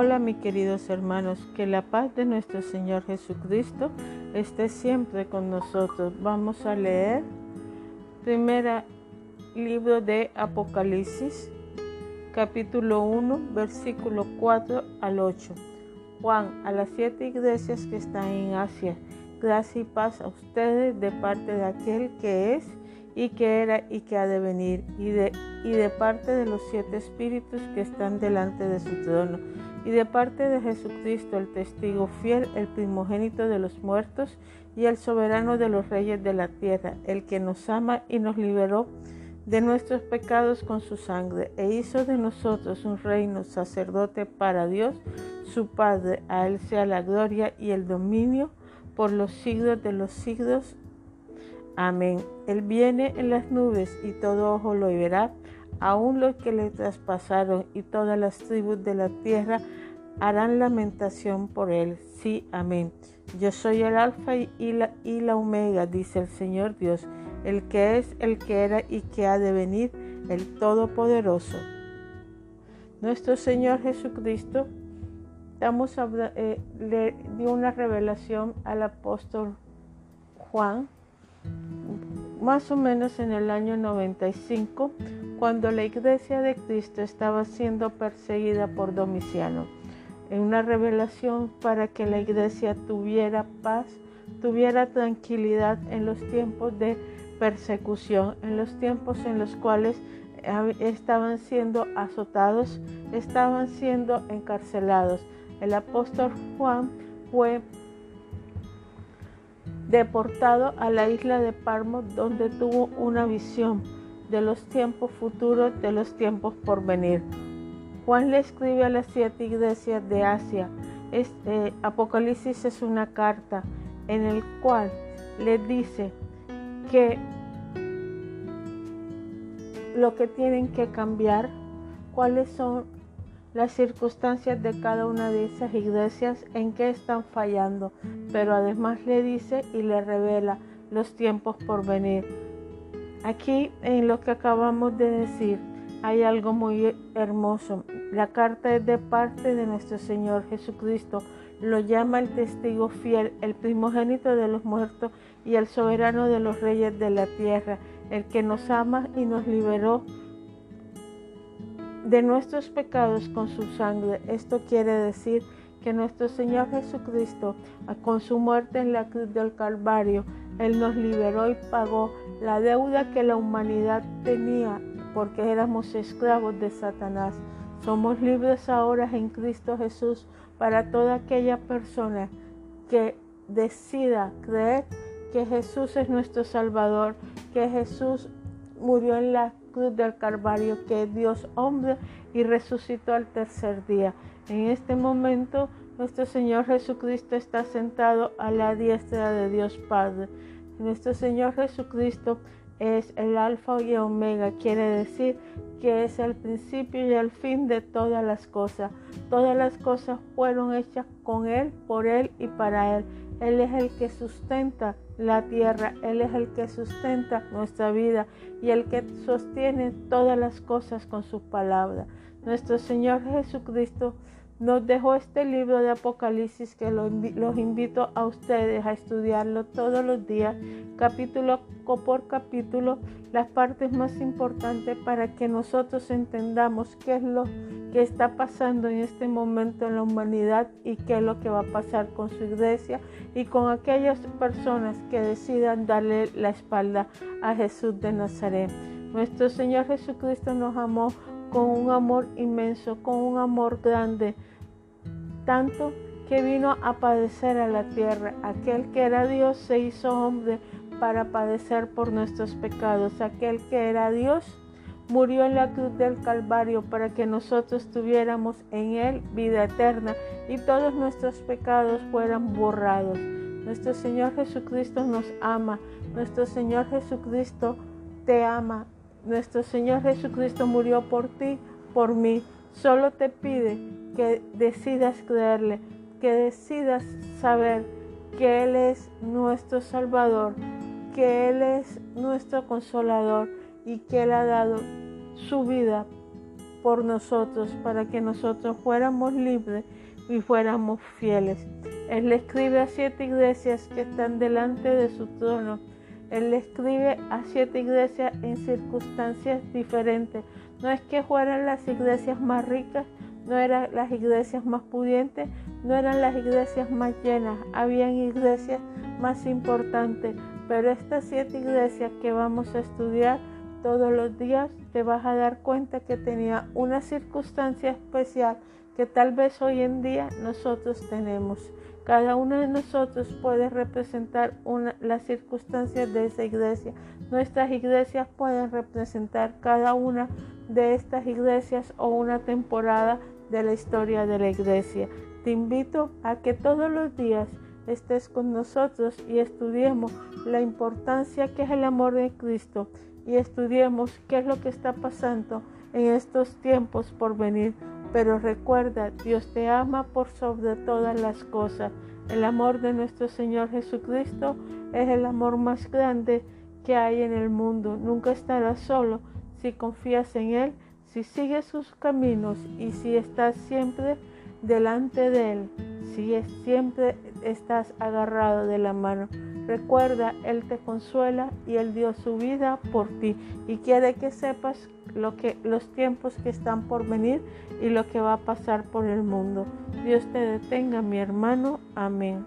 Hola mis queridos hermanos, que la paz de nuestro Señor Jesucristo esté siempre con nosotros. Vamos a leer primera libro de Apocalipsis, capítulo 1, versículo 4 al 8. Juan, a las siete iglesias que están en Asia, gracia y paz a ustedes de parte de aquel que es y que era y que ha de venir, y de, y de parte de los siete espíritus que están delante de su trono, y de parte de Jesucristo, el testigo fiel, el primogénito de los muertos, y el soberano de los reyes de la tierra, el que nos ama y nos liberó de nuestros pecados con su sangre, e hizo de nosotros un reino sacerdote para Dios, su Padre. A él sea la gloria y el dominio por los siglos de los siglos. Amén. Él viene en las nubes y todo ojo lo verá, aun los que le traspasaron y todas las tribus de la tierra harán lamentación por él. Sí, amén. Yo soy el alfa y la, y la omega, dice el Señor Dios, el que es, el que era y que ha de venir, el Todopoderoso. Nuestro Señor Jesucristo damos, eh, le dio una revelación al apóstol Juan más o menos en el año 95, cuando la iglesia de Cristo estaba siendo perseguida por Domiciano, en una revelación para que la iglesia tuviera paz, tuviera tranquilidad en los tiempos de persecución, en los tiempos en los cuales estaban siendo azotados, estaban siendo encarcelados. El apóstol Juan fue deportado a la isla de Parmo donde tuvo una visión de los tiempos futuros, de los tiempos por venir. Juan le escribe a las siete iglesias de Asia. Este, Apocalipsis es una carta en el cual le dice que lo que tienen que cambiar, cuáles son las circunstancias de cada una de esas iglesias en que están fallando, pero además le dice y le revela los tiempos por venir. Aquí en lo que acabamos de decir hay algo muy hermoso. La carta es de parte de nuestro Señor Jesucristo. Lo llama el testigo fiel, el primogénito de los muertos y el soberano de los reyes de la tierra, el que nos ama y nos liberó de nuestros pecados con su sangre. Esto quiere decir que nuestro Señor Jesucristo, con su muerte en la cruz del Calvario, Él nos liberó y pagó la deuda que la humanidad tenía porque éramos esclavos de Satanás. Somos libres ahora en Cristo Jesús para toda aquella persona que decida creer que Jesús es nuestro Salvador, que Jesús murió en la cruz del Calvario, que Dios hombre y resucitó al tercer día. En este momento nuestro Señor Jesucristo está sentado a la diestra de Dios Padre. Nuestro Señor Jesucristo es el alfa y omega, quiere decir que es el principio y el fin de todas las cosas. Todas las cosas fueron hechas con Él, por Él y para Él. Él es el que sustenta la tierra, Él es el que sustenta nuestra vida y el que sostiene todas las cosas con su palabra. Nuestro Señor Jesucristo nos dejó este libro de Apocalipsis que los invito a ustedes a estudiarlo todos los días, capítulo por capítulo, las partes más importantes para que nosotros entendamos qué es lo que está pasando en este momento en la humanidad y qué es lo que va a pasar con su iglesia y con aquellas personas que decidan darle la espalda a Jesús de Nazaret. Nuestro Señor Jesucristo nos amó con un amor inmenso, con un amor grande, tanto que vino a padecer a la tierra. Aquel que era Dios se hizo hombre para padecer por nuestros pecados. Aquel que era Dios murió en la cruz del Calvario para que nosotros tuviéramos en Él vida eterna y todos nuestros pecados fueran borrados. Nuestro Señor Jesucristo nos ama. Nuestro Señor Jesucristo te ama. Nuestro Señor Jesucristo murió por ti, por mí. Solo te pide que decidas creerle, que decidas saber que Él es nuestro Salvador, que Él es nuestro consolador y que Él ha dado su vida por nosotros para que nosotros fuéramos libres y fuéramos fieles. Él le escribe a siete iglesias que están delante de su trono. Él le escribe a siete iglesias en circunstancias diferentes. No es que fueran las iglesias más ricas, no eran las iglesias más pudientes, no eran las iglesias más llenas, habían iglesias más importantes, pero estas siete iglesias que vamos a estudiar todos los días te vas a dar cuenta que tenía una circunstancia especial que tal vez hoy en día nosotros tenemos. Cada uno de nosotros puede representar una, las circunstancias de esa iglesia. Nuestras iglesias pueden representar cada una de estas iglesias o una temporada de la historia de la iglesia. Te invito a que todos los días estés con nosotros y estudiemos la importancia que es el amor de Cristo y estudiemos qué es lo que está pasando en estos tiempos por venir. Pero recuerda, Dios te ama por sobre todas las cosas. El amor de nuestro Señor Jesucristo es el amor más grande que hay en el mundo. Nunca estarás solo si confías en Él, si sigues sus caminos y si estás siempre delante de Él, si siempre estás agarrado de la mano. Recuerda, Él te consuela y Él dio su vida por ti y quiere que sepas lo que, los tiempos que están por venir y lo que va a pasar por el mundo. Dios te detenga, mi hermano. Amén.